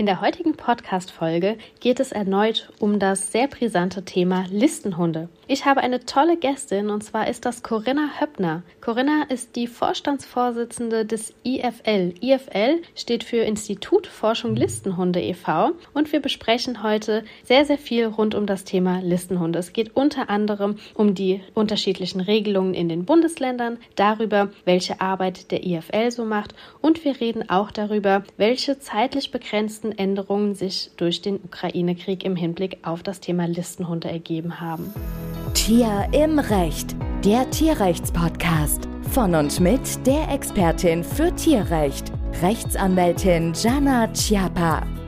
In der heutigen Podcast-Folge geht es erneut um das sehr brisante Thema Listenhunde. Ich habe eine tolle Gästin und zwar ist das Corinna Höppner. Corinna ist die Vorstandsvorsitzende des IFL. IFL steht für Institut Forschung Listenhunde e.V. und wir besprechen heute sehr, sehr viel rund um das Thema Listenhunde. Es geht unter anderem um die unterschiedlichen Regelungen in den Bundesländern, darüber, welche Arbeit der IFL so macht und wir reden auch darüber, welche zeitlich begrenzten größten Änderungen sich durch den Ukraine-Krieg im Hinblick auf das Thema Listenhunde ergeben haben. Tier im Recht, der Tierrechtspodcast. Von und mit der Expertin für Tierrecht, Rechtsanwältin Jana Chiappa.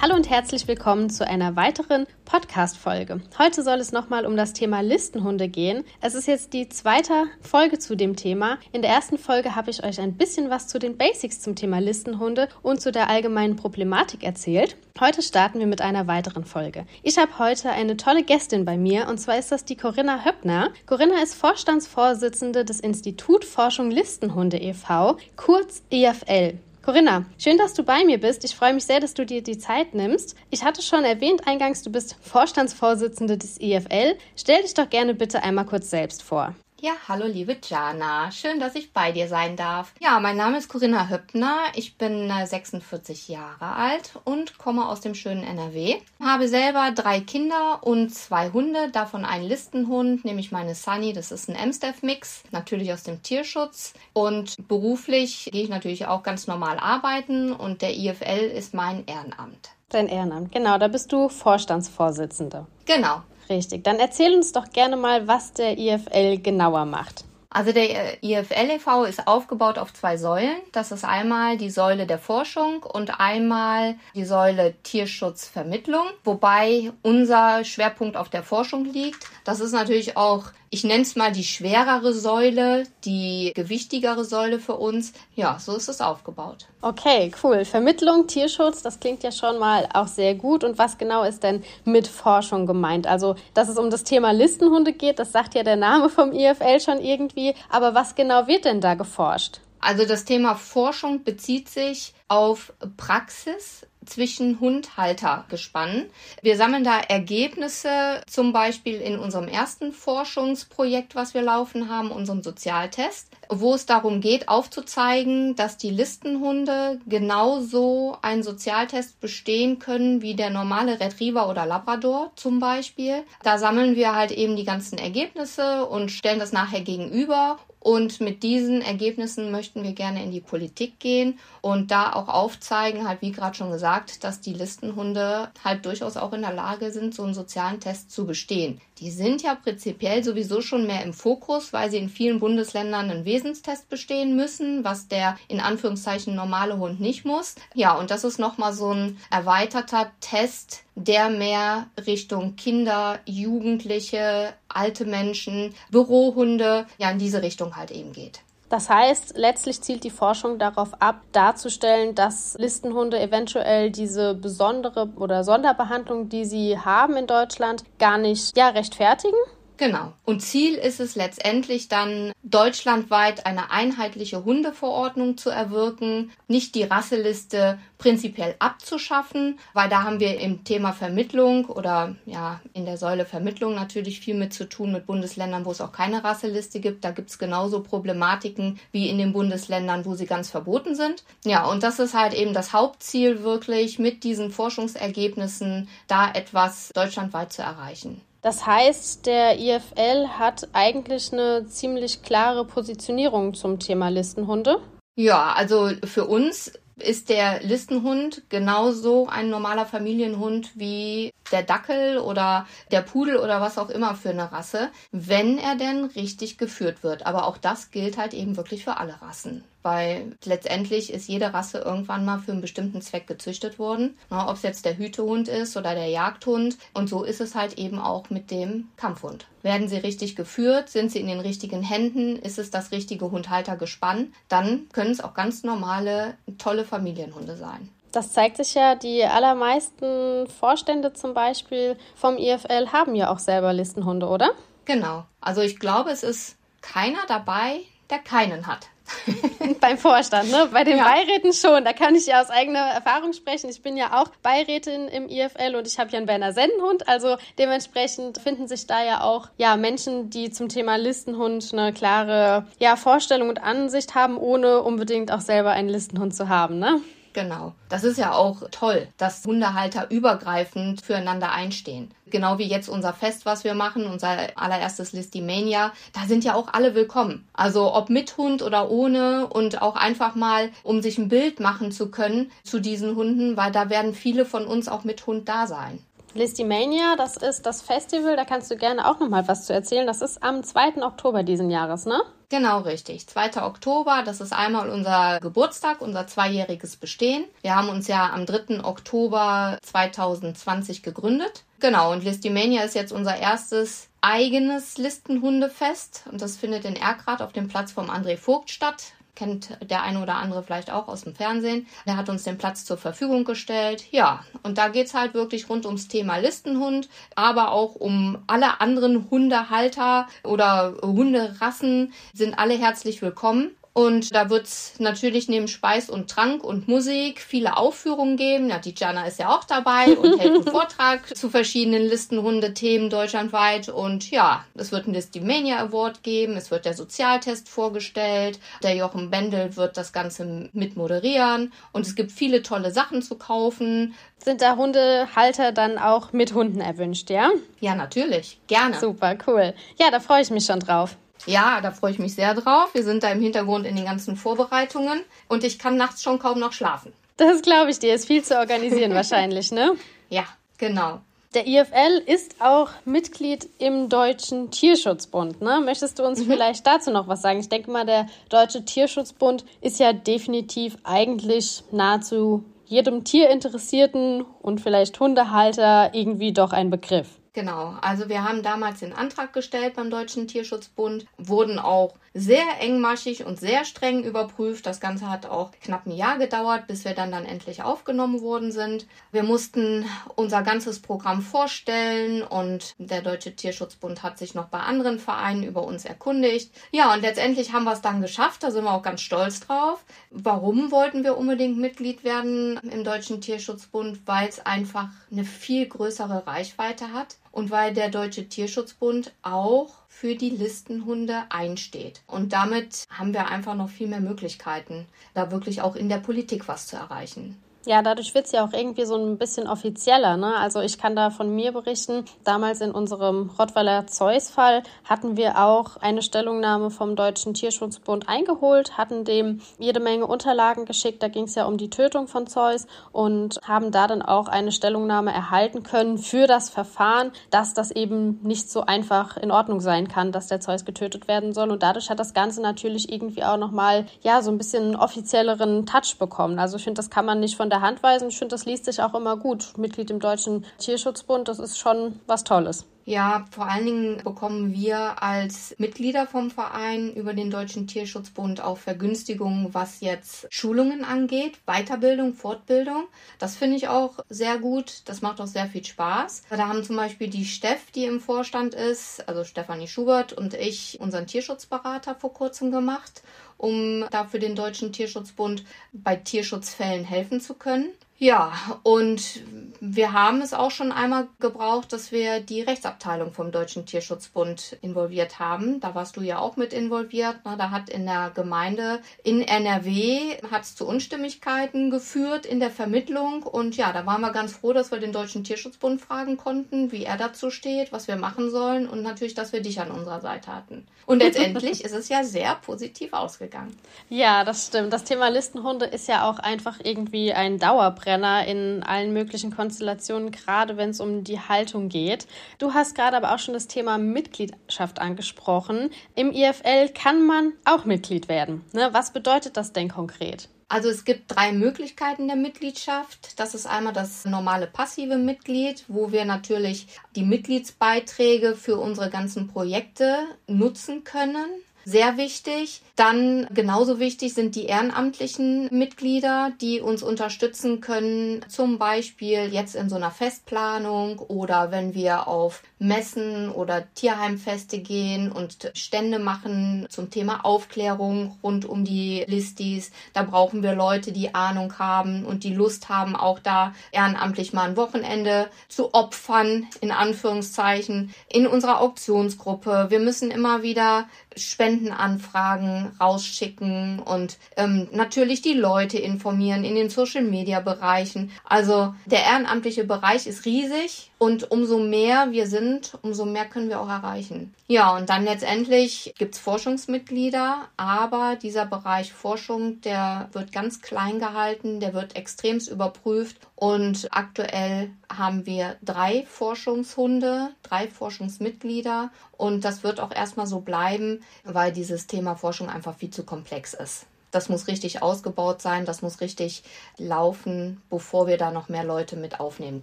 Hallo und herzlich willkommen zu einer weiteren Podcast-Folge. Heute soll es nochmal um das Thema Listenhunde gehen. Es ist jetzt die zweite Folge zu dem Thema. In der ersten Folge habe ich euch ein bisschen was zu den Basics zum Thema Listenhunde und zu der allgemeinen Problematik erzählt. Heute starten wir mit einer weiteren Folge. Ich habe heute eine tolle Gästin bei mir und zwar ist das die Corinna Höppner. Corinna ist Vorstandsvorsitzende des Institut Forschung Listenhunde e.V., kurz IFL. Corinna, schön, dass du bei mir bist. Ich freue mich sehr, dass du dir die Zeit nimmst. Ich hatte schon erwähnt eingangs, du bist Vorstandsvorsitzende des IFL. Stell dich doch gerne bitte einmal kurz selbst vor. Ja, hallo liebe Jana. Schön, dass ich bei dir sein darf. Ja, mein Name ist Corinna Höppner. Ich bin 46 äh, Jahre alt und komme aus dem schönen NRW. Habe selber drei Kinder und zwei Hunde, davon einen Listenhund, nämlich meine Sunny. Das ist ein Amstaff-Mix, natürlich aus dem Tierschutz. Und beruflich gehe ich natürlich auch ganz normal arbeiten und der IFL ist mein Ehrenamt. Dein Ehrenamt, genau. Da bist du Vorstandsvorsitzende. Genau. Richtig. Dann erzähl uns doch gerne mal, was der IFL genauer macht. Also der IFL e.V. ist aufgebaut auf zwei Säulen. Das ist einmal die Säule der Forschung und einmal die Säule Tierschutzvermittlung, wobei unser Schwerpunkt auf der Forschung liegt. Das ist natürlich auch, ich nenne es mal die schwerere Säule, die gewichtigere Säule für uns. Ja, so ist es aufgebaut. Okay, cool. Vermittlung, Tierschutz, das klingt ja schon mal auch sehr gut. Und was genau ist denn mit Forschung gemeint? Also, dass es um das Thema Listenhunde geht, das sagt ja der Name vom IFL schon irgendwie. Aber was genau wird denn da geforscht? Also das Thema Forschung bezieht sich auf Praxis zwischen Hundhaltergespannen. Wir sammeln da Ergebnisse, zum Beispiel in unserem ersten Forschungsprojekt, was wir laufen haben, unserem Sozialtest, wo es darum geht, aufzuzeigen, dass die Listenhunde genauso einen Sozialtest bestehen können wie der normale Retriever oder Labrador zum Beispiel. Da sammeln wir halt eben die ganzen Ergebnisse und stellen das nachher gegenüber und mit diesen Ergebnissen möchten wir gerne in die Politik gehen und da auch aufzeigen, halt wie gerade schon gesagt, dass die Listenhunde halt durchaus auch in der Lage sind, so einen sozialen Test zu bestehen. Die sind ja prinzipiell sowieso schon mehr im Fokus, weil sie in vielen Bundesländern einen Wesenstest bestehen müssen, was der in Anführungszeichen normale Hund nicht muss. Ja, und das ist nochmal so ein erweiterter Test, der mehr Richtung Kinder, Jugendliche, alte Menschen, Bürohunde, ja in diese Richtung halt eben geht. Das heißt, letztlich zielt die Forschung darauf ab, darzustellen, dass Listenhunde eventuell diese besondere oder Sonderbehandlung, die sie haben in Deutschland, gar nicht ja, rechtfertigen. Genau. Und Ziel ist es letztendlich dann, deutschlandweit eine einheitliche Hundeverordnung zu erwirken, nicht die Rasseliste prinzipiell abzuschaffen, weil da haben wir im Thema Vermittlung oder ja in der Säule Vermittlung natürlich viel mit zu tun mit Bundesländern, wo es auch keine Rasseliste gibt. Da gibt es genauso Problematiken wie in den Bundesländern, wo sie ganz verboten sind. Ja, und das ist halt eben das Hauptziel wirklich mit diesen Forschungsergebnissen da etwas deutschlandweit zu erreichen. Das heißt, der IFL hat eigentlich eine ziemlich klare Positionierung zum Thema Listenhunde. Ja, also für uns ist der Listenhund genauso ein normaler Familienhund wie der Dackel oder der Pudel oder was auch immer für eine Rasse, wenn er denn richtig geführt wird. Aber auch das gilt halt eben wirklich für alle Rassen weil letztendlich ist jede Rasse irgendwann mal für einen bestimmten Zweck gezüchtet worden. Ob es jetzt der Hütehund ist oder der Jagdhund. Und so ist es halt eben auch mit dem Kampfhund. Werden sie richtig geführt? Sind sie in den richtigen Händen? Ist es das richtige Hundhaltergespann? Dann können es auch ganz normale, tolle Familienhunde sein. Das zeigt sich ja, die allermeisten Vorstände zum Beispiel vom IFL haben ja auch selber Listenhunde, oder? Genau. Also ich glaube, es ist keiner dabei, der keinen hat Beim Vorstand, ne? Bei den ja. Beiräten schon. Da kann ich ja aus eigener Erfahrung sprechen. Ich bin ja auch Beirätin im IFL und ich habe ja einen Berner Sennenhund. Also dementsprechend finden sich da ja auch ja, Menschen, die zum Thema Listenhund eine klare ja, Vorstellung und Ansicht haben, ohne unbedingt auch selber einen Listenhund zu haben, ne? Genau. Das ist ja auch toll, dass Hundehalter übergreifend füreinander einstehen. Genau wie jetzt unser Fest, was wir machen, unser allererstes Listimania. Da sind ja auch alle willkommen. Also ob mit Hund oder ohne und auch einfach mal, um sich ein Bild machen zu können zu diesen Hunden, weil da werden viele von uns auch mit Hund da sein. Listimania, das ist das Festival, da kannst du gerne auch noch mal was zu erzählen. Das ist am 2. Oktober diesen Jahres, ne? Genau, richtig. 2. Oktober, das ist einmal unser Geburtstag, unser zweijähriges Bestehen. Wir haben uns ja am 3. Oktober 2020 gegründet. Genau, und Listimania ist jetzt unser erstes eigenes Listenhundefest und das findet in Erkrath auf dem Platz vom André Vogt statt kennt der eine oder andere vielleicht auch aus dem Fernsehen. Der hat uns den Platz zur Verfügung gestellt. Ja, und da geht es halt wirklich rund ums Thema Listenhund, aber auch um alle anderen Hundehalter oder Hunderassen sind alle herzlich willkommen. Und da wird es natürlich neben Speis und Trank und Musik viele Aufführungen geben. Ja, die Jana ist ja auch dabei und hält einen Vortrag zu verschiedenen Listenhunde-Themen deutschlandweit. Und ja, es wird einen Listimania Award geben. Es wird der Sozialtest vorgestellt. Der Jochen Bendel wird das Ganze mit moderieren. Und es gibt viele tolle Sachen zu kaufen. Sind da Hundehalter dann auch mit Hunden erwünscht, ja? Ja, natürlich. Gerne. Super, cool. Ja, da freue ich mich schon drauf. Ja, da freue ich mich sehr drauf. Wir sind da im Hintergrund in den ganzen Vorbereitungen und ich kann nachts schon kaum noch schlafen. Das glaube ich dir. Ist viel zu organisieren wahrscheinlich, ne? Ja, genau. Der IFL ist auch Mitglied im Deutschen Tierschutzbund. Ne? Möchtest du uns mhm. vielleicht dazu noch was sagen? Ich denke mal, der Deutsche Tierschutzbund ist ja definitiv eigentlich nahezu jedem Tierinteressierten und vielleicht Hundehalter irgendwie doch ein Begriff. Genau, also wir haben damals den Antrag gestellt beim Deutschen Tierschutzbund, wurden auch sehr engmaschig und sehr streng überprüft. Das Ganze hat auch knapp ein Jahr gedauert, bis wir dann dann endlich aufgenommen worden sind. Wir mussten unser ganzes Programm vorstellen und der Deutsche Tierschutzbund hat sich noch bei anderen Vereinen über uns erkundigt. Ja, und letztendlich haben wir es dann geschafft, da sind wir auch ganz stolz drauf. Warum wollten wir unbedingt Mitglied werden im Deutschen Tierschutzbund? Weil es einfach eine viel größere Reichweite hat und weil der Deutsche Tierschutzbund auch für die Listenhunde einsteht. Und damit haben wir einfach noch viel mehr Möglichkeiten, da wirklich auch in der Politik was zu erreichen. Ja, dadurch wird es ja auch irgendwie so ein bisschen offizieller. Ne? Also ich kann da von mir berichten. Damals in unserem Rottweiler Zeus-Fall hatten wir auch eine Stellungnahme vom Deutschen Tierschutzbund eingeholt, hatten dem jede Menge Unterlagen geschickt. Da ging es ja um die Tötung von Zeus und haben da dann auch eine Stellungnahme erhalten können für das Verfahren, dass das eben nicht so einfach in Ordnung sein kann, dass der Zeus getötet werden soll. Und dadurch hat das Ganze natürlich irgendwie auch nochmal, ja, so ein bisschen einen offizielleren Touch bekommen. Also ich finde, das kann man nicht von der der Hand weisen. Ich finde, das liest sich auch immer gut. Mitglied im Deutschen Tierschutzbund, das ist schon was Tolles. Ja, vor allen Dingen bekommen wir als Mitglieder vom Verein über den Deutschen Tierschutzbund auch Vergünstigungen, was jetzt Schulungen angeht, Weiterbildung, Fortbildung. Das finde ich auch sehr gut. Das macht auch sehr viel Spaß. Da haben zum Beispiel die Steff, die im Vorstand ist, also Stefanie Schubert und ich unseren Tierschutzberater vor kurzem gemacht um da für den Deutschen Tierschutzbund bei Tierschutzfällen helfen zu können. Ja, und wir haben es auch schon einmal gebraucht, dass wir die Rechtsabteilung vom Deutschen Tierschutzbund involviert haben. Da warst du ja auch mit involviert. Da hat in der Gemeinde in NRW hat es zu Unstimmigkeiten geführt in der Vermittlung. Und ja, da waren wir ganz froh, dass wir den Deutschen Tierschutzbund fragen konnten, wie er dazu steht, was wir machen sollen und natürlich, dass wir dich an unserer Seite hatten. Und letztendlich ist es ja sehr positiv ausgegangen. Ja, das stimmt. Das Thema Listenhunde ist ja auch einfach irgendwie ein Dauerbrenner. Dauerbrenner in allen möglichen Konstellationen, gerade wenn es um die Haltung geht. Du hast gerade aber auch schon das Thema Mitgliedschaft angesprochen. Im IFL kann man auch Mitglied werden. Ne? Was bedeutet das denn konkret? Also es gibt drei Möglichkeiten der Mitgliedschaft. Das ist einmal das normale passive Mitglied, wo wir natürlich die Mitgliedsbeiträge für unsere ganzen Projekte nutzen können. Sehr wichtig. Dann genauso wichtig sind die ehrenamtlichen Mitglieder, die uns unterstützen können, zum Beispiel jetzt in so einer Festplanung oder wenn wir auf Messen oder Tierheimfeste gehen und Stände machen zum Thema Aufklärung rund um die Listis. Da brauchen wir Leute, die Ahnung haben und die Lust haben, auch da ehrenamtlich mal ein Wochenende zu opfern, in Anführungszeichen, in unserer Auktionsgruppe. Wir müssen immer wieder Spendenanfragen rausschicken und ähm, natürlich die Leute informieren in den Social-Media-Bereichen. Also der ehrenamtliche Bereich ist riesig und umso mehr wir sind, umso mehr können wir auch erreichen. Ja, und dann letztendlich gibt's Forschungsmitglieder, aber dieser Bereich Forschung, der wird ganz klein gehalten, der wird extremst überprüft und aktuell haben wir drei Forschungshunde, drei Forschungsmitglieder und das wird auch erstmal so bleiben, weil dieses Thema Forschung einfach viel zu komplex ist. Das muss richtig ausgebaut sein, das muss richtig laufen, bevor wir da noch mehr Leute mit aufnehmen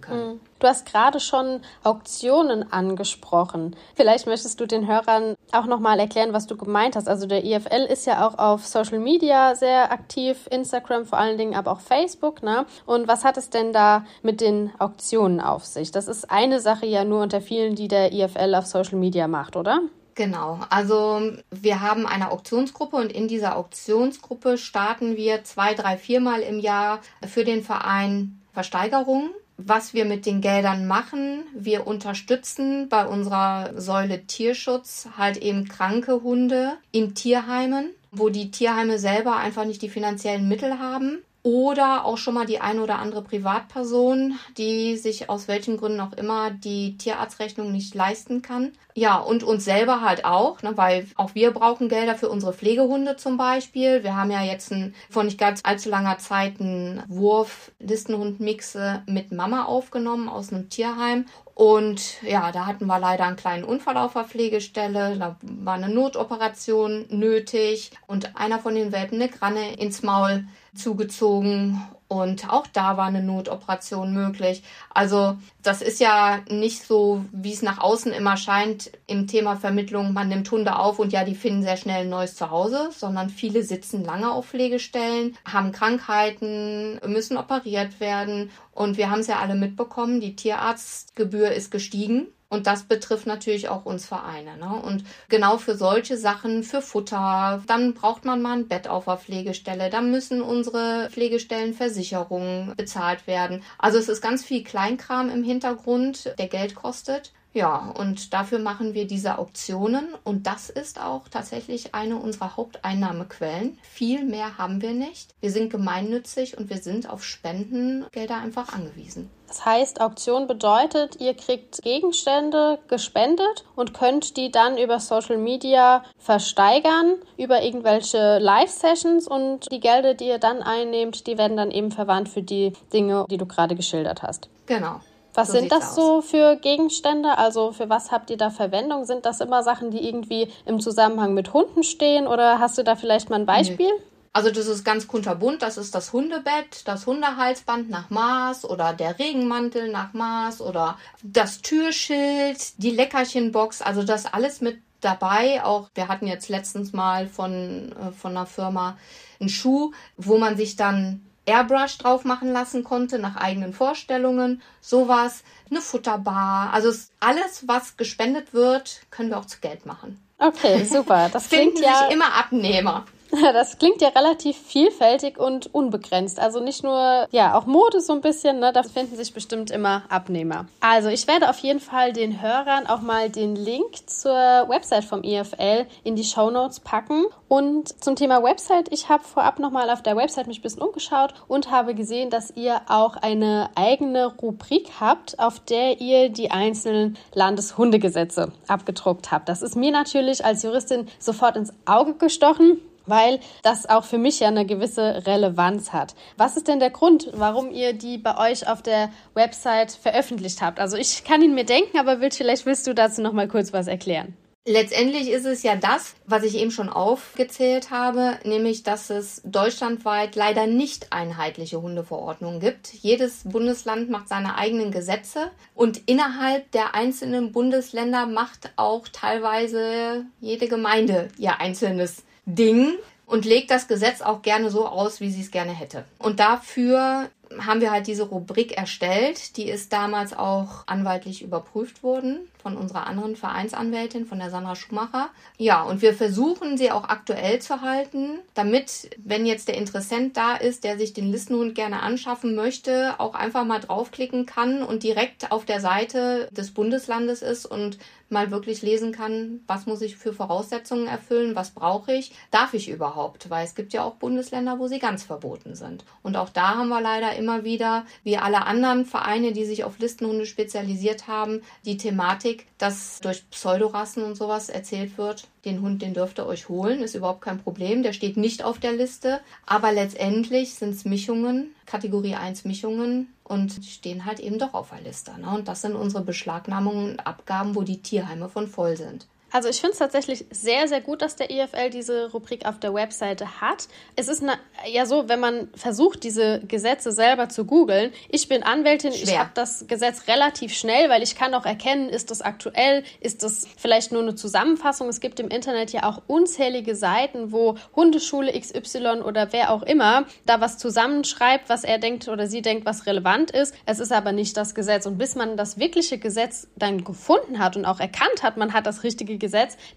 können. Mhm. Du hast gerade schon Auktionen angesprochen. Vielleicht möchtest du den Hörern auch nochmal erklären, was du gemeint hast. Also der IFL ist ja auch auf Social Media sehr aktiv, Instagram vor allen Dingen, aber auch Facebook. Ne? Und was hat es denn da mit den Auktionen auf sich? Das ist eine Sache ja nur unter vielen, die der IFL auf Social Media macht, oder? Genau, also wir haben eine Auktionsgruppe und in dieser Auktionsgruppe starten wir zwei, drei, viermal im Jahr für den Verein Versteigerungen. Was wir mit den Geldern machen, wir unterstützen bei unserer Säule Tierschutz halt eben kranke Hunde in Tierheimen, wo die Tierheime selber einfach nicht die finanziellen Mittel haben oder auch schon mal die eine oder andere Privatperson, die sich aus welchen Gründen auch immer die Tierarztrechnung nicht leisten kann. Ja, und uns selber halt auch, ne, weil auch wir brauchen Gelder für unsere Pflegehunde zum Beispiel. Wir haben ja jetzt ein, vor nicht ganz allzu langer Zeit einen Wurf Listenhund-Mixe mit Mama aufgenommen aus einem Tierheim. Und ja, da hatten wir leider einen kleinen Unfall auf der Pflegestelle. Da war eine Notoperation nötig und einer von den Welpen eine Granne ins Maul zugezogen und auch da war eine Notoperation möglich. Also das ist ja nicht so, wie es nach außen immer scheint im Thema Vermittlung, man nimmt Hunde auf und ja, die finden sehr schnell ein neues Zuhause, sondern viele sitzen lange auf Pflegestellen, haben Krankheiten, müssen operiert werden und wir haben es ja alle mitbekommen, die Tierarztgebühr ist gestiegen. Und das betrifft natürlich auch uns Vereine. Ne? Und genau für solche Sachen, für Futter, dann braucht man mal ein Bett auf der Pflegestelle. Dann müssen unsere Pflegestellenversicherungen bezahlt werden. Also es ist ganz viel Kleinkram im Hintergrund, der Geld kostet. Ja, und dafür machen wir diese Auktionen und das ist auch tatsächlich eine unserer Haupteinnahmequellen. Viel mehr haben wir nicht. Wir sind gemeinnützig und wir sind auf Spendengelder einfach angewiesen. Das heißt, Auktion bedeutet, ihr kriegt Gegenstände gespendet und könnt die dann über Social Media versteigern, über irgendwelche Live-Sessions und die Gelder, die ihr dann einnehmt, die werden dann eben verwandt für die Dinge, die du gerade geschildert hast. Genau. Was so sind das aus. so für Gegenstände? Also für was habt ihr da Verwendung? Sind das immer Sachen, die irgendwie im Zusammenhang mit Hunden stehen oder hast du da vielleicht mal ein Beispiel? Nee. Also das ist ganz kunterbunt. Das ist das Hundebett, das Hundehalsband nach Maß oder der Regenmantel nach Maß oder das Türschild, die Leckerchenbox. Also das alles mit dabei. Auch wir hatten jetzt letztens mal von, äh, von einer Firma einen Schuh, wo man sich dann Airbrush drauf machen lassen konnte, nach eigenen Vorstellungen, sowas, eine Futterbar. Also alles, was gespendet wird, können wir auch zu Geld machen. Okay, super. Das finden ja sich immer Abnehmer. Das klingt ja relativ vielfältig und unbegrenzt. Also nicht nur, ja, auch Mode so ein bisschen, ne? Da finden sich bestimmt immer Abnehmer. Also ich werde auf jeden Fall den Hörern auch mal den Link zur Website vom EFL in die Show Notes packen. Und zum Thema Website, ich habe vorab nochmal auf der Website mich ein bisschen umgeschaut und habe gesehen, dass ihr auch eine eigene Rubrik habt, auf der ihr die einzelnen Landeshundegesetze abgedruckt habt. Das ist mir natürlich als Juristin sofort ins Auge gestochen weil das auch für mich ja eine gewisse Relevanz hat. Was ist denn der Grund, warum ihr die bei euch auf der Website veröffentlicht habt? Also ich kann ihn mir denken, aber will, vielleicht willst du dazu noch mal kurz was erklären. Letztendlich ist es ja das, was ich eben schon aufgezählt habe, nämlich dass es deutschlandweit leider nicht einheitliche Hundeverordnungen gibt. Jedes Bundesland macht seine eigenen Gesetze und innerhalb der einzelnen Bundesländer macht auch teilweise jede Gemeinde ihr einzelnes Ding und legt das Gesetz auch gerne so aus, wie sie es gerne hätte. Und dafür haben wir halt diese Rubrik erstellt. Die ist damals auch anwaltlich überprüft worden von unserer anderen Vereinsanwältin, von der Sandra Schumacher. Ja, und wir versuchen sie auch aktuell zu halten, damit, wenn jetzt der Interessent da ist, der sich den Listenhund gerne anschaffen möchte, auch einfach mal draufklicken kann und direkt auf der Seite des Bundeslandes ist und mal wirklich lesen kann, was muss ich für Voraussetzungen erfüllen, was brauche ich, darf ich überhaupt, weil es gibt ja auch Bundesländer, wo sie ganz verboten sind. Und auch da haben wir leider immer wieder, wie alle anderen Vereine, die sich auf Listenhunde spezialisiert haben, die Thematik, dass durch Pseudorassen und sowas erzählt wird, den Hund, den dürft ihr euch holen, ist überhaupt kein Problem, der steht nicht auf der Liste, aber letztendlich sind es Mischungen, Kategorie 1 Mischungen und stehen halt eben doch auf der Liste. Ne? Und das sind unsere Beschlagnahmungen und Abgaben, wo die Tierheime von voll sind. Also ich finde es tatsächlich sehr, sehr gut, dass der IFL diese Rubrik auf der Webseite hat. Es ist eine, ja so, wenn man versucht, diese Gesetze selber zu googeln. Ich bin Anwältin, Schwer. ich habe das Gesetz relativ schnell, weil ich kann auch erkennen, ist das aktuell, ist das vielleicht nur eine Zusammenfassung. Es gibt im Internet ja auch unzählige Seiten, wo Hundeschule XY oder wer auch immer da was zusammenschreibt, was er denkt oder sie denkt, was relevant ist. Es ist aber nicht das Gesetz. Und bis man das wirkliche Gesetz dann gefunden hat und auch erkannt hat, man hat das richtige Gesetz,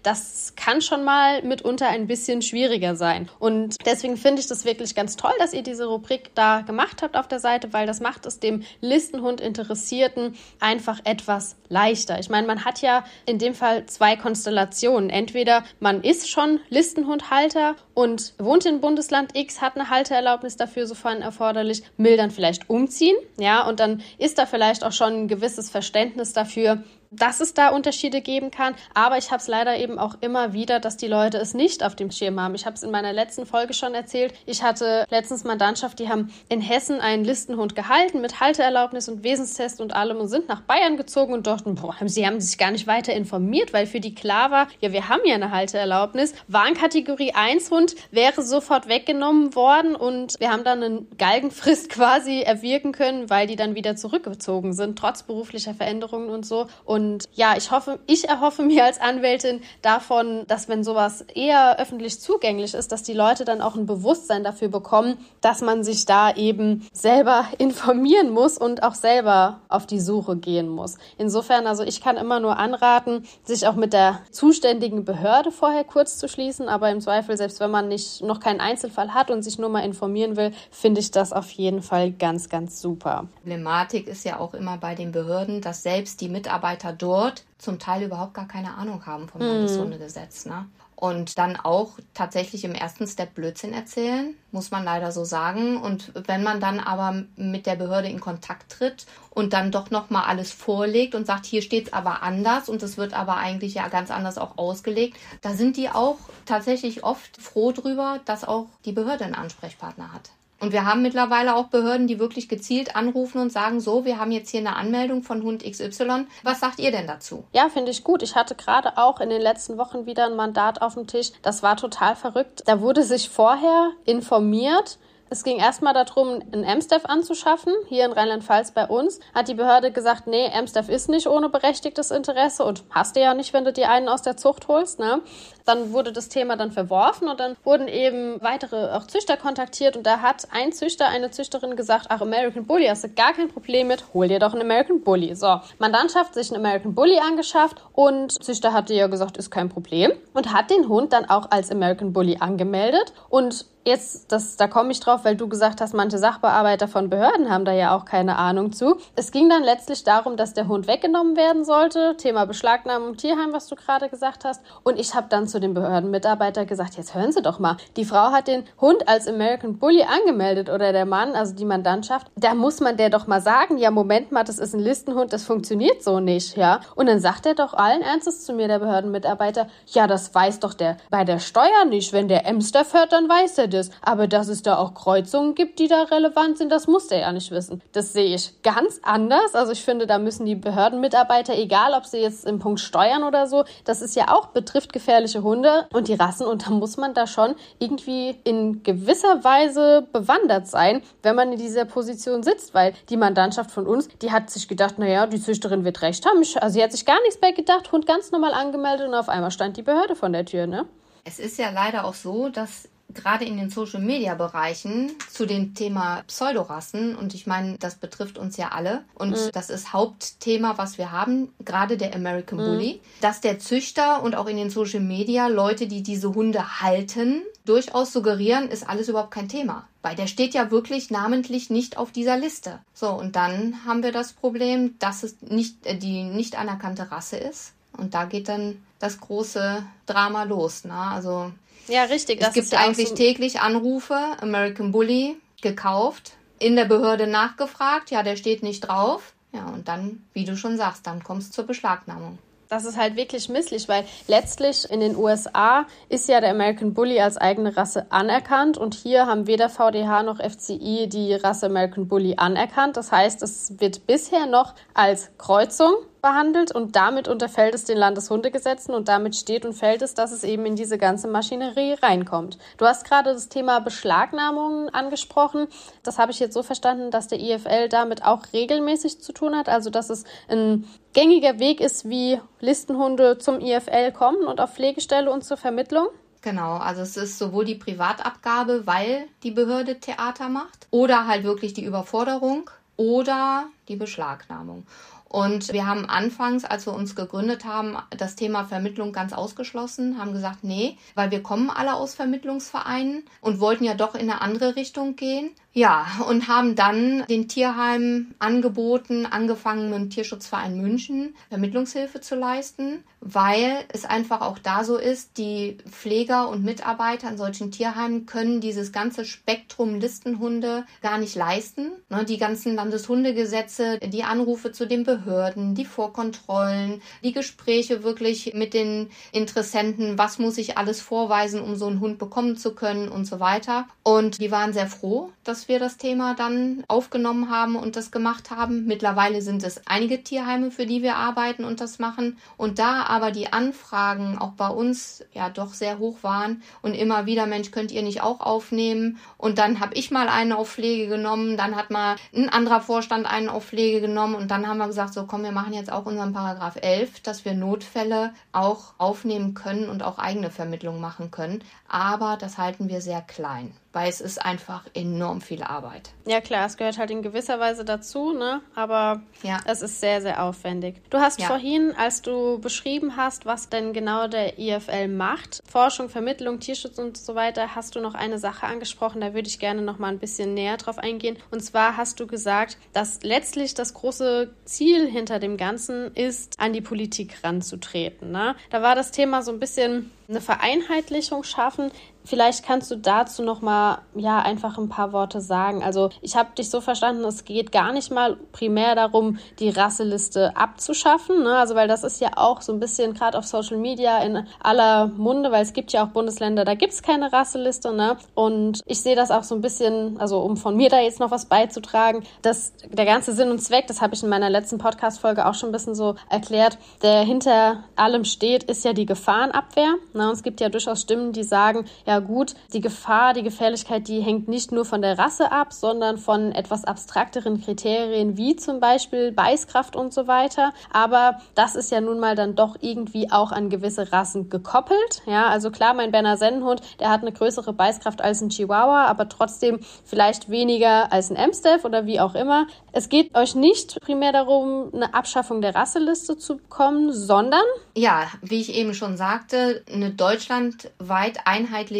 das kann schon mal mitunter ein bisschen schwieriger sein. Und deswegen finde ich das wirklich ganz toll, dass ihr diese Rubrik da gemacht habt auf der Seite, weil das macht es dem Listenhund Interessierten einfach etwas leichter. Ich meine, man hat ja in dem Fall zwei Konstellationen. Entweder man ist schon Listenhundhalter und wohnt in Bundesland X, hat eine Halteerlaubnis dafür, sofern erforderlich, will dann vielleicht umziehen, ja, und dann ist da vielleicht auch schon ein gewisses Verständnis dafür, dass es da Unterschiede geben kann. Aber ich habe es leider eben auch immer wieder, dass die Leute es nicht auf dem Schirm haben. Ich habe es in meiner letzten Folge schon erzählt. Ich hatte letztens Mandantschaft, die haben in Hessen einen Listenhund gehalten mit Halteerlaubnis und Wesenstest und allem und sind nach Bayern gezogen und dachten, boah, sie haben sich gar nicht weiter informiert, weil für die klar war, ja, wir haben ja eine Halteerlaubnis. Warnkategorie 1 Hund wäre sofort weggenommen worden und wir haben dann eine Galgenfrist quasi erwirken können, weil die dann wieder zurückgezogen sind, trotz beruflicher Veränderungen und so. Und und ja, ich hoffe, ich erhoffe mir als Anwältin davon, dass wenn sowas eher öffentlich zugänglich ist, dass die Leute dann auch ein Bewusstsein dafür bekommen, dass man sich da eben selber informieren muss und auch selber auf die Suche gehen muss. Insofern, also ich kann immer nur anraten, sich auch mit der zuständigen Behörde vorher kurz zu schließen, aber im Zweifel, selbst wenn man nicht noch keinen Einzelfall hat und sich nur mal informieren will, finde ich das auf jeden Fall ganz, ganz super. Problematik ist ja auch immer bei den Behörden, dass selbst die Mitarbeiter Mitarbeiter dort zum Teil überhaupt gar keine Ahnung haben vom Landeshundegesetz. Ne? Und dann auch tatsächlich im ersten Step Blödsinn erzählen, muss man leider so sagen. Und wenn man dann aber mit der Behörde in Kontakt tritt und dann doch nochmal alles vorlegt und sagt, hier steht es aber anders und es wird aber eigentlich ja ganz anders auch ausgelegt, da sind die auch tatsächlich oft froh drüber, dass auch die Behörde einen Ansprechpartner hat. Und wir haben mittlerweile auch Behörden, die wirklich gezielt anrufen und sagen, so, wir haben jetzt hier eine Anmeldung von Hund XY. Was sagt ihr denn dazu? Ja, finde ich gut. Ich hatte gerade auch in den letzten Wochen wieder ein Mandat auf dem Tisch. Das war total verrückt. Da wurde sich vorher informiert, es ging erstmal darum, einen MSTEF anzuschaffen, hier in Rheinland-Pfalz bei uns. Hat die Behörde gesagt, nee, MSTEF ist nicht ohne berechtigtes Interesse und hast du ja nicht, wenn du dir einen aus der Zucht holst. Ne? Dann wurde das Thema dann verworfen und dann wurden eben weitere auch Züchter kontaktiert und da hat ein Züchter, eine Züchterin gesagt, ach, American Bully hast du gar kein Problem mit, hol dir doch einen American Bully. So, Mandantschaft sich einen American Bully angeschafft und Züchter hatte ja gesagt, ist kein Problem und hat den Hund dann auch als American Bully angemeldet und Jetzt, das, da komme ich drauf, weil du gesagt hast, manche Sachbearbeiter von Behörden haben da ja auch keine Ahnung zu. Es ging dann letztlich darum, dass der Hund weggenommen werden sollte. Thema Beschlagnahmung im Tierheim, was du gerade gesagt hast. Und ich habe dann zu dem Behördenmitarbeiter gesagt, jetzt hören Sie doch mal. Die Frau hat den Hund als American Bully angemeldet oder der Mann, also die Mandantschaft. Da muss man der doch mal sagen, ja, Moment mal, das ist ein Listenhund, das funktioniert so nicht, ja. Und dann sagt er doch allen Ernstes zu mir, der Behördenmitarbeiter, ja, das weiß doch der bei der Steuer nicht. Wenn der Emster hört, dann weiß er das. Aber dass es da auch Kreuzungen gibt, die da relevant sind, das muss der ja nicht wissen. Das sehe ich ganz anders. Also ich finde, da müssen die Behördenmitarbeiter, egal ob sie jetzt im Punkt steuern oder so, das ist ja auch betrifft gefährliche Hunde und die Rassen und da muss man da schon irgendwie in gewisser Weise bewandert sein, wenn man in dieser Position sitzt, weil die Mandantschaft von uns, die hat sich gedacht, naja, die Züchterin wird recht haben. Also sie hat sich gar nichts mehr gedacht, Hund ganz normal angemeldet und auf einmal stand die Behörde vor der Tür, ne? Es ist ja leider auch so, dass gerade in den Social Media Bereichen zu dem Thema Pseudorassen und ich meine, das betrifft uns ja alle und mhm. das ist Hauptthema, was wir haben, gerade der American mhm. Bully, dass der Züchter und auch in den Social Media Leute, die diese Hunde halten, durchaus suggerieren, ist alles überhaupt kein Thema. Weil der steht ja wirklich namentlich nicht auf dieser Liste. So, und dann haben wir das Problem, dass es nicht äh, die nicht anerkannte Rasse ist. Und da geht dann das große Drama los. Ne? Also ja, richtig. Es gibt eigentlich so täglich Anrufe, American Bully, gekauft, in der Behörde nachgefragt, ja, der steht nicht drauf. Ja, und dann, wie du schon sagst, dann kommst zur Beschlagnahmung. Das ist halt wirklich misslich, weil letztlich in den USA ist ja der American Bully als eigene Rasse anerkannt und hier haben weder VDH noch FCI die Rasse American Bully anerkannt. Das heißt, es wird bisher noch als Kreuzung behandelt und damit unterfällt es den Landeshundegesetzen und damit steht und fällt es, dass es eben in diese ganze Maschinerie reinkommt. Du hast gerade das Thema Beschlagnahmungen angesprochen. Das habe ich jetzt so verstanden, dass der IFL damit auch regelmäßig zu tun hat, also dass es ein gängiger Weg ist, wie Listenhunde zum IFL kommen und auf Pflegestelle und zur Vermittlung. Genau, also es ist sowohl die Privatabgabe, weil die Behörde Theater macht, oder halt wirklich die Überforderung oder die Beschlagnahmung. Und wir haben anfangs, als wir uns gegründet haben, das Thema Vermittlung ganz ausgeschlossen, haben gesagt, nee, weil wir kommen alle aus Vermittlungsvereinen und wollten ja doch in eine andere Richtung gehen. Ja, und haben dann den Tierheimen angeboten, angefangen mit dem Tierschutzverein München, Vermittlungshilfe zu leisten, weil es einfach auch da so ist, die Pfleger und Mitarbeiter an solchen Tierheimen können dieses ganze Spektrum Listenhunde gar nicht leisten. Ne, die ganzen Landeshundegesetze, die Anrufe zu den Behörden, die Vorkontrollen, die Gespräche wirklich mit den Interessenten, was muss ich alles vorweisen, um so einen Hund bekommen zu können und so weiter. Und die waren sehr froh, dass dass wir das Thema dann aufgenommen haben und das gemacht haben. Mittlerweile sind es einige Tierheime, für die wir arbeiten und das machen. Und da aber die Anfragen auch bei uns ja doch sehr hoch waren und immer wieder, Mensch, könnt ihr nicht auch aufnehmen? Und dann habe ich mal einen auf Pflege genommen, dann hat mal ein anderer Vorstand einen auf Pflege genommen und dann haben wir gesagt, so komm, wir machen jetzt auch unseren Paragraph 11, dass wir Notfälle auch aufnehmen können und auch eigene Vermittlung machen können. Aber das halten wir sehr klein weil es ist einfach enorm viel Arbeit. Ja klar, es gehört halt in gewisser Weise dazu, ne? Aber ja. es ist sehr, sehr aufwendig. Du hast ja. vorhin, als du beschrieben hast, was denn genau der IFL macht, Forschung, Vermittlung, Tierschutz und so weiter, hast du noch eine Sache angesprochen, da würde ich gerne noch mal ein bisschen näher drauf eingehen. Und zwar hast du gesagt, dass letztlich das große Ziel hinter dem Ganzen ist, an die Politik ranzutreten. Ne? Da war das Thema so ein bisschen eine Vereinheitlichung schaffen. Vielleicht kannst du dazu noch mal ja einfach ein paar Worte sagen. Also ich habe dich so verstanden, es geht gar nicht mal primär darum, die Rasseliste abzuschaffen. Ne? Also weil das ist ja auch so ein bisschen gerade auf Social Media in aller Munde, weil es gibt ja auch Bundesländer, da gibt es keine Rasseliste. Ne? Und ich sehe das auch so ein bisschen, also um von mir da jetzt noch was beizutragen, dass der ganze Sinn und Zweck, das habe ich in meiner letzten Podcast-Folge auch schon ein bisschen so erklärt, der hinter allem steht, ist ja die Gefahrenabwehr. Ne? Und es gibt ja durchaus Stimmen, die sagen, ja gut, die Gefahr, die Gefährlichkeit, die hängt nicht nur von der Rasse ab, sondern von etwas abstrakteren Kriterien wie zum Beispiel Beißkraft und so weiter. Aber das ist ja nun mal dann doch irgendwie auch an gewisse Rassen gekoppelt. Ja, also klar, mein Berner Sennenhund, der hat eine größere Beißkraft als ein Chihuahua, aber trotzdem vielleicht weniger als ein Amstaff oder wie auch immer. Es geht euch nicht primär darum, eine Abschaffung der Rasseliste zu bekommen, sondern ja, wie ich eben schon sagte, eine deutschlandweit einheitliche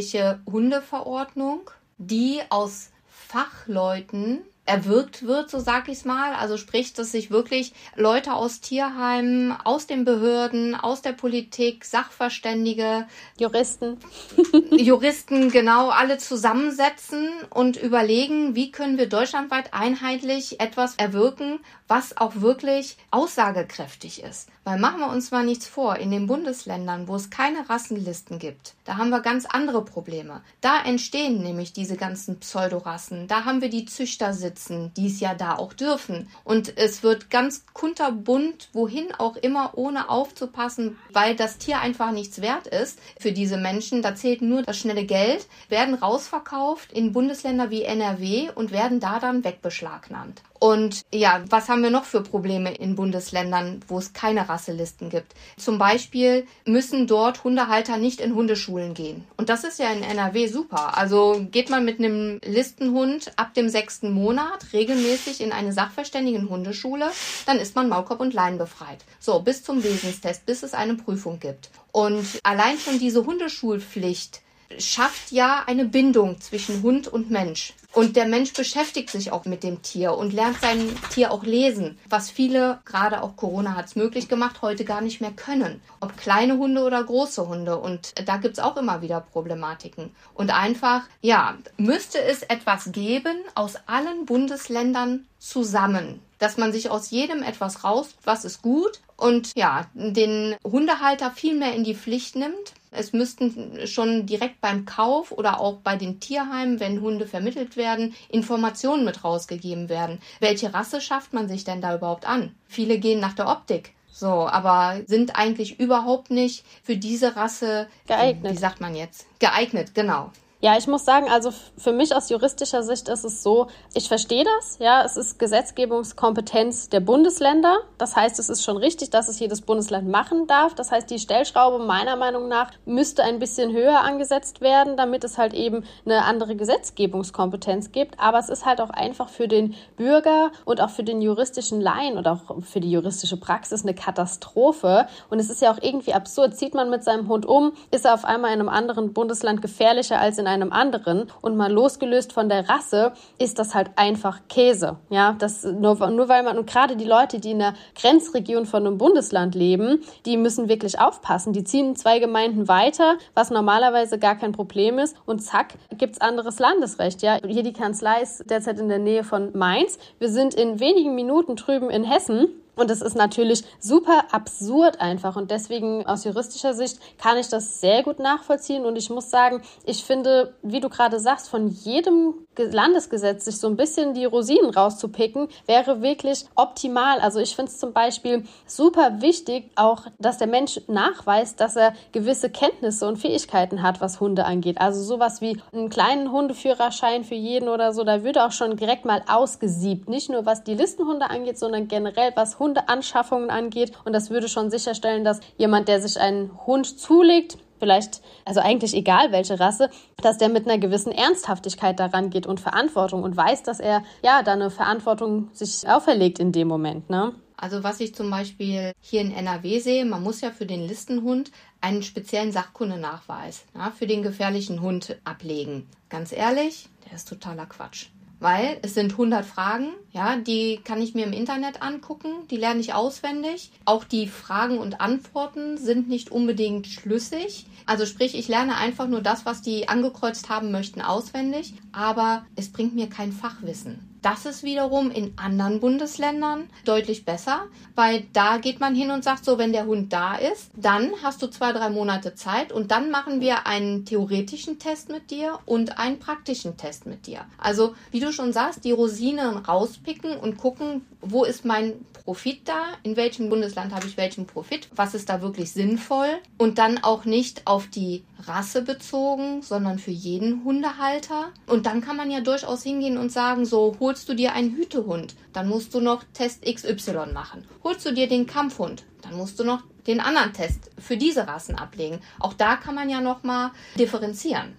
Hundeverordnung, die aus Fachleuten erwirkt wird, so sag ich's mal. Also sprich, dass sich wirklich Leute aus Tierheimen, aus den Behörden, aus der Politik, Sachverständige, Juristen, Juristen genau alle zusammensetzen und überlegen, wie können wir deutschlandweit einheitlich etwas erwirken, was auch wirklich aussagekräftig ist. Weil machen wir uns mal nichts vor, in den Bundesländern, wo es keine Rassenlisten gibt, da haben wir ganz andere Probleme. Da entstehen nämlich diese ganzen Pseudorassen. Da haben wir die Züchter sitzen, die es ja da auch dürfen. Und es wird ganz kunterbunt, wohin auch immer, ohne aufzupassen, weil das Tier einfach nichts wert ist für diese Menschen. Da zählt nur das schnelle Geld, werden rausverkauft in Bundesländer wie NRW und werden da dann wegbeschlagnahmt. Und ja, was haben wir noch für Probleme in Bundesländern, wo es keine Rasselisten gibt? Zum Beispiel müssen dort Hundehalter nicht in Hundeschulen gehen. Und das ist ja in NRW super. Also geht man mit einem Listenhund ab dem sechsten Monat regelmäßig in eine sachverständigen Hundeschule, dann ist man Maulkorb und Lein befreit. So, bis zum Wesenstest, bis es eine Prüfung gibt. Und allein schon diese Hundeschulpflicht schafft ja eine Bindung zwischen Hund und Mensch. Und der Mensch beschäftigt sich auch mit dem Tier und lernt sein Tier auch lesen, was viele, gerade auch Corona hat es möglich gemacht, heute gar nicht mehr können. Ob kleine Hunde oder große Hunde. Und da gibt es auch immer wieder Problematiken. Und einfach, ja, müsste es etwas geben aus allen Bundesländern zusammen, dass man sich aus jedem etwas raus, was ist gut und ja, den Hundehalter viel mehr in die Pflicht nimmt, es müssten schon direkt beim Kauf oder auch bei den Tierheimen, wenn Hunde vermittelt werden, Informationen mit rausgegeben werden. Welche Rasse schafft man sich denn da überhaupt an? Viele gehen nach der Optik. So, aber sind eigentlich überhaupt nicht für diese Rasse geeignet. Wie sagt man jetzt? Geeignet, genau. Ja, ich muss sagen, also für mich aus juristischer Sicht ist es so, ich verstehe das, ja, es ist Gesetzgebungskompetenz der Bundesländer. Das heißt, es ist schon richtig, dass es jedes Bundesland machen darf. Das heißt, die Stellschraube meiner Meinung nach müsste ein bisschen höher angesetzt werden, damit es halt eben eine andere Gesetzgebungskompetenz gibt. Aber es ist halt auch einfach für den Bürger und auch für den juristischen Laien und auch für die juristische Praxis eine Katastrophe. Und es ist ja auch irgendwie absurd. Zieht man mit seinem Hund um, ist er auf einmal in einem anderen Bundesland gefährlicher als in einem anderen und mal losgelöst von der Rasse ist das halt einfach Käse. Ja, das nur, nur weil man und gerade die Leute, die in der Grenzregion von einem Bundesland leben, die müssen wirklich aufpassen. Die ziehen zwei Gemeinden weiter, was normalerweise gar kein Problem ist und zack gibt's anderes Landesrecht. Ja, hier die Kanzlei ist derzeit in der Nähe von Mainz. Wir sind in wenigen Minuten drüben in Hessen und es ist natürlich super absurd einfach. Und deswegen aus juristischer Sicht kann ich das sehr gut nachvollziehen. Und ich muss sagen, ich finde, wie du gerade sagst, von jedem Landesgesetz sich so ein bisschen die Rosinen rauszupicken, wäre wirklich optimal. Also ich finde es zum Beispiel super wichtig, auch, dass der Mensch nachweist, dass er gewisse Kenntnisse und Fähigkeiten hat, was Hunde angeht. Also sowas wie einen kleinen Hundeführerschein für jeden oder so, da würde auch schon direkt mal ausgesiebt. Nicht nur was die Listenhunde angeht, sondern generell was Hundeanschaffungen angeht. Und das würde schon sicherstellen, dass jemand, der sich einen Hund zulegt, vielleicht, also eigentlich egal welche Rasse, dass der mit einer gewissen Ernsthaftigkeit daran geht und Verantwortung und weiß, dass er ja da eine Verantwortung sich auferlegt in dem Moment, ne? Also was ich zum Beispiel hier in NRW sehe, man muss ja für den Listenhund einen speziellen Sachkundenachweis ja, für den gefährlichen Hund ablegen. Ganz ehrlich, der ist totaler Quatsch weil es sind 100 Fragen, ja, die kann ich mir im Internet angucken, die lerne ich auswendig. Auch die Fragen und Antworten sind nicht unbedingt schlüssig. Also sprich, ich lerne einfach nur das, was die angekreuzt haben möchten, auswendig, aber es bringt mir kein Fachwissen. Das ist wiederum in anderen Bundesländern deutlich besser, weil da geht man hin und sagt so, wenn der Hund da ist, dann hast du zwei, drei Monate Zeit und dann machen wir einen theoretischen Test mit dir und einen praktischen Test mit dir. Also, wie du schon sagst, die Rosinen rauspicken und gucken, wo ist mein Profit da, in welchem Bundesland habe ich welchen Profit, was ist da wirklich sinnvoll und dann auch nicht auf die Rasse bezogen, sondern für jeden Hundehalter. Und dann kann man ja durchaus hingehen und sagen, so holst du dir einen Hütehund, dann musst du noch Test XY machen. Holst du dir den Kampfhund, dann musst du noch den anderen Test für diese Rassen ablegen. Auch da kann man ja noch mal differenzieren.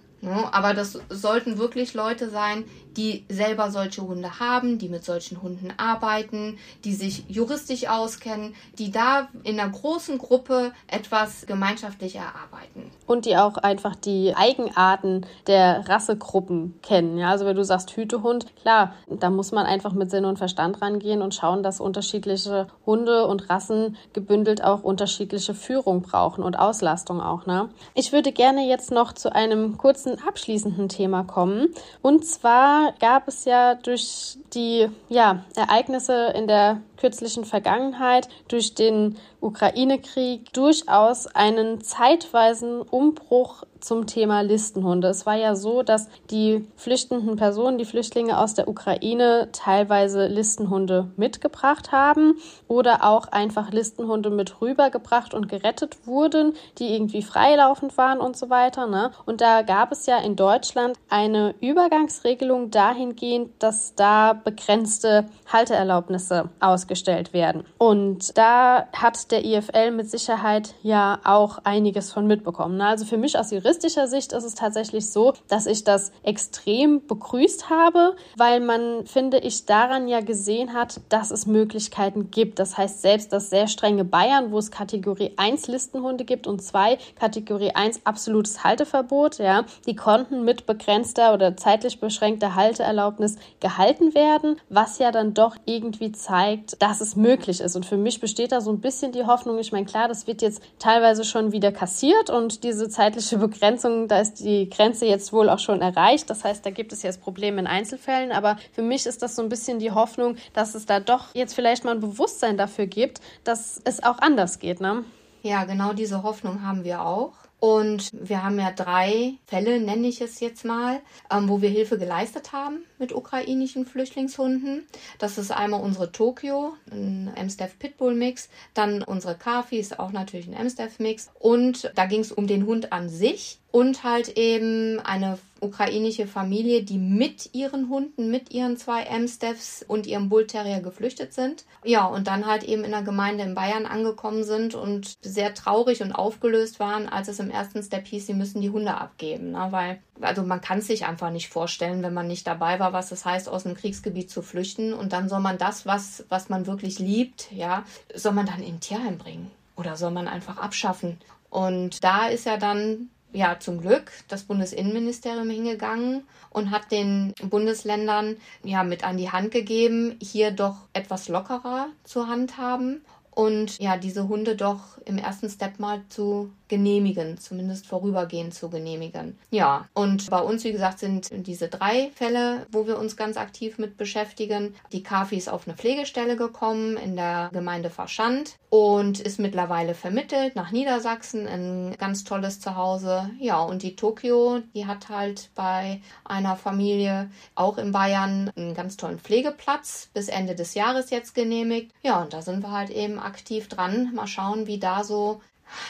aber das sollten wirklich Leute sein, die selber solche Hunde haben, die mit solchen Hunden arbeiten, die sich juristisch auskennen, die da in einer großen Gruppe etwas gemeinschaftlich erarbeiten. Und die auch einfach die Eigenarten der Rassegruppen kennen. Ja, also wenn du sagst Hütehund, klar, da muss man einfach mit Sinn und Verstand rangehen und schauen, dass unterschiedliche Hunde und Rassen gebündelt auch unterschiedliche Führung brauchen und Auslastung auch. Ne? Ich würde gerne jetzt noch zu einem kurzen abschließenden Thema kommen. Und zwar gab es ja durch die ja, Ereignisse in der kürzlichen Vergangenheit, durch den Ukraine-Krieg durchaus einen zeitweisen Umbruch zum Thema Listenhunde. Es war ja so, dass die flüchtenden Personen, die Flüchtlinge aus der Ukraine teilweise Listenhunde mitgebracht haben oder auch einfach Listenhunde mit rübergebracht und gerettet wurden, die irgendwie freilaufend waren und so weiter. Ne? Und da gab es ja in Deutschland eine Übergangsregelung dahingehend, dass da begrenzte Halteerlaubnisse ausgestellt werden. Und da hat der IFL mit Sicherheit ja auch einiges von mitbekommen. Ne? Also für mich als juristischer Sicht ist es tatsächlich so, dass ich das extrem begrüßt habe, weil man, finde ich, daran ja gesehen hat, dass es Möglichkeiten gibt. Das heißt, selbst das sehr strenge Bayern, wo es Kategorie 1 Listenhunde gibt und 2 Kategorie 1 absolutes Halteverbot, ja, die konnten mit begrenzter oder zeitlich beschränkter Halteerlaubnis gehalten werden, was ja dann doch irgendwie zeigt, dass es möglich ist. Und für mich besteht da so ein bisschen die Hoffnung, ich meine, klar, das wird jetzt teilweise schon wieder kassiert und diese zeitliche Begrenzung, da ist die Grenze jetzt wohl auch schon erreicht. Das heißt, da gibt es jetzt Probleme in Einzelfällen. Aber für mich ist das so ein bisschen die Hoffnung, dass es da doch jetzt vielleicht mal ein Bewusstsein dafür gibt, dass es auch anders geht. Ne? Ja, genau diese Hoffnung haben wir auch. Und wir haben ja drei Fälle, nenne ich es jetzt mal, ähm, wo wir Hilfe geleistet haben mit ukrainischen Flüchtlingshunden. Das ist einmal unsere Tokio, ein Amstaff Pitbull Mix, dann unsere Kafi ist auch natürlich ein Amstaff Mix. Und da ging es um den Hund an sich und halt eben eine ukrainische Familie, die mit ihren Hunden, mit ihren zwei Amstaffs und ihrem Bull Terrier geflüchtet sind. Ja, und dann halt eben in der Gemeinde in Bayern angekommen sind und sehr traurig und aufgelöst waren, als es im ersten Step hieß, sie müssen die Hunde abgeben. Ne? Weil, also man kann es sich einfach nicht vorstellen, wenn man nicht dabei war, was es heißt, aus einem Kriegsgebiet zu flüchten. Und dann soll man das, was, was man wirklich liebt, ja, soll man dann in ein Tierheim bringen. Oder soll man einfach abschaffen? Und da ist ja dann ja zum Glück das Bundesinnenministerium hingegangen und hat den Bundesländern ja mit an die Hand gegeben, hier doch etwas lockerer zu handhaben und ja diese Hunde doch im ersten Step mal zu genehmigen, zumindest vorübergehend zu genehmigen. Ja, und bei uns, wie gesagt, sind diese drei Fälle, wo wir uns ganz aktiv mit beschäftigen. Die Kafi ist auf eine Pflegestelle gekommen in der Gemeinde Verschand und ist mittlerweile vermittelt nach Niedersachsen, ein ganz tolles Zuhause. Ja, und die Tokio, die hat halt bei einer Familie auch in Bayern einen ganz tollen Pflegeplatz bis Ende des Jahres jetzt genehmigt. Ja, und da sind wir halt eben aktiv dran. Mal schauen, wie da so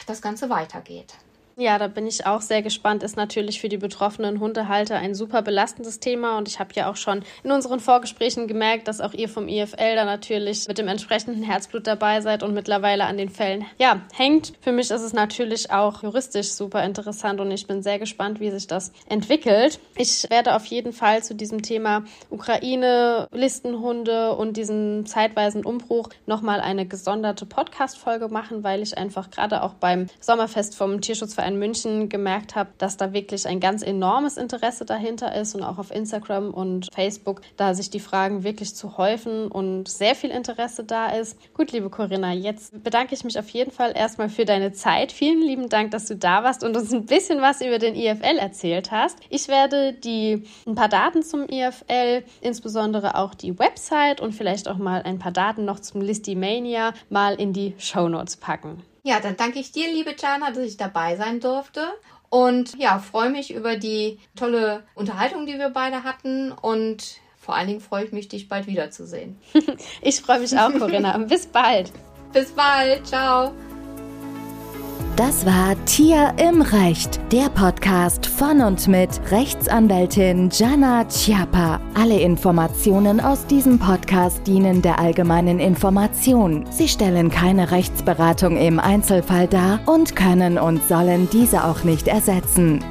das Ganze weitergeht. Ja, da bin ich auch sehr gespannt. Ist natürlich für die betroffenen Hundehalter ein super belastendes Thema. Und ich habe ja auch schon in unseren Vorgesprächen gemerkt, dass auch ihr vom IFL da natürlich mit dem entsprechenden Herzblut dabei seid und mittlerweile an den Fällen ja, hängt. Für mich ist es natürlich auch juristisch super interessant und ich bin sehr gespannt, wie sich das entwickelt. Ich werde auf jeden Fall zu diesem Thema Ukraine, Listenhunde und diesen zeitweisen Umbruch nochmal eine gesonderte Podcast-Folge machen, weil ich einfach gerade auch beim Sommerfest vom Tierschutzverein in München gemerkt habe, dass da wirklich ein ganz enormes Interesse dahinter ist und auch auf Instagram und Facebook, da sich die Fragen wirklich zu häufen und sehr viel Interesse da ist. Gut, liebe Corinna, jetzt bedanke ich mich auf jeden Fall erstmal für deine Zeit. Vielen lieben Dank, dass du da warst und uns ein bisschen was über den IFL erzählt hast. Ich werde die ein paar Daten zum IFL, insbesondere auch die Website und vielleicht auch mal ein paar Daten noch zum Listimania mal in die Show Notes packen. Ja, dann danke ich dir, liebe Jana, dass ich dabei sein durfte. Und ja, freue mich über die tolle Unterhaltung, die wir beide hatten. Und vor allen Dingen freue ich mich, dich bald wiederzusehen. ich freue mich auch, Corinna. Bis bald. Bis bald. Ciao. Das war Tier im Recht, der Podcast von und mit Rechtsanwältin Jana Chiappa. Alle Informationen aus diesem Podcast dienen der allgemeinen Information. Sie stellen keine Rechtsberatung im Einzelfall dar und können und sollen diese auch nicht ersetzen.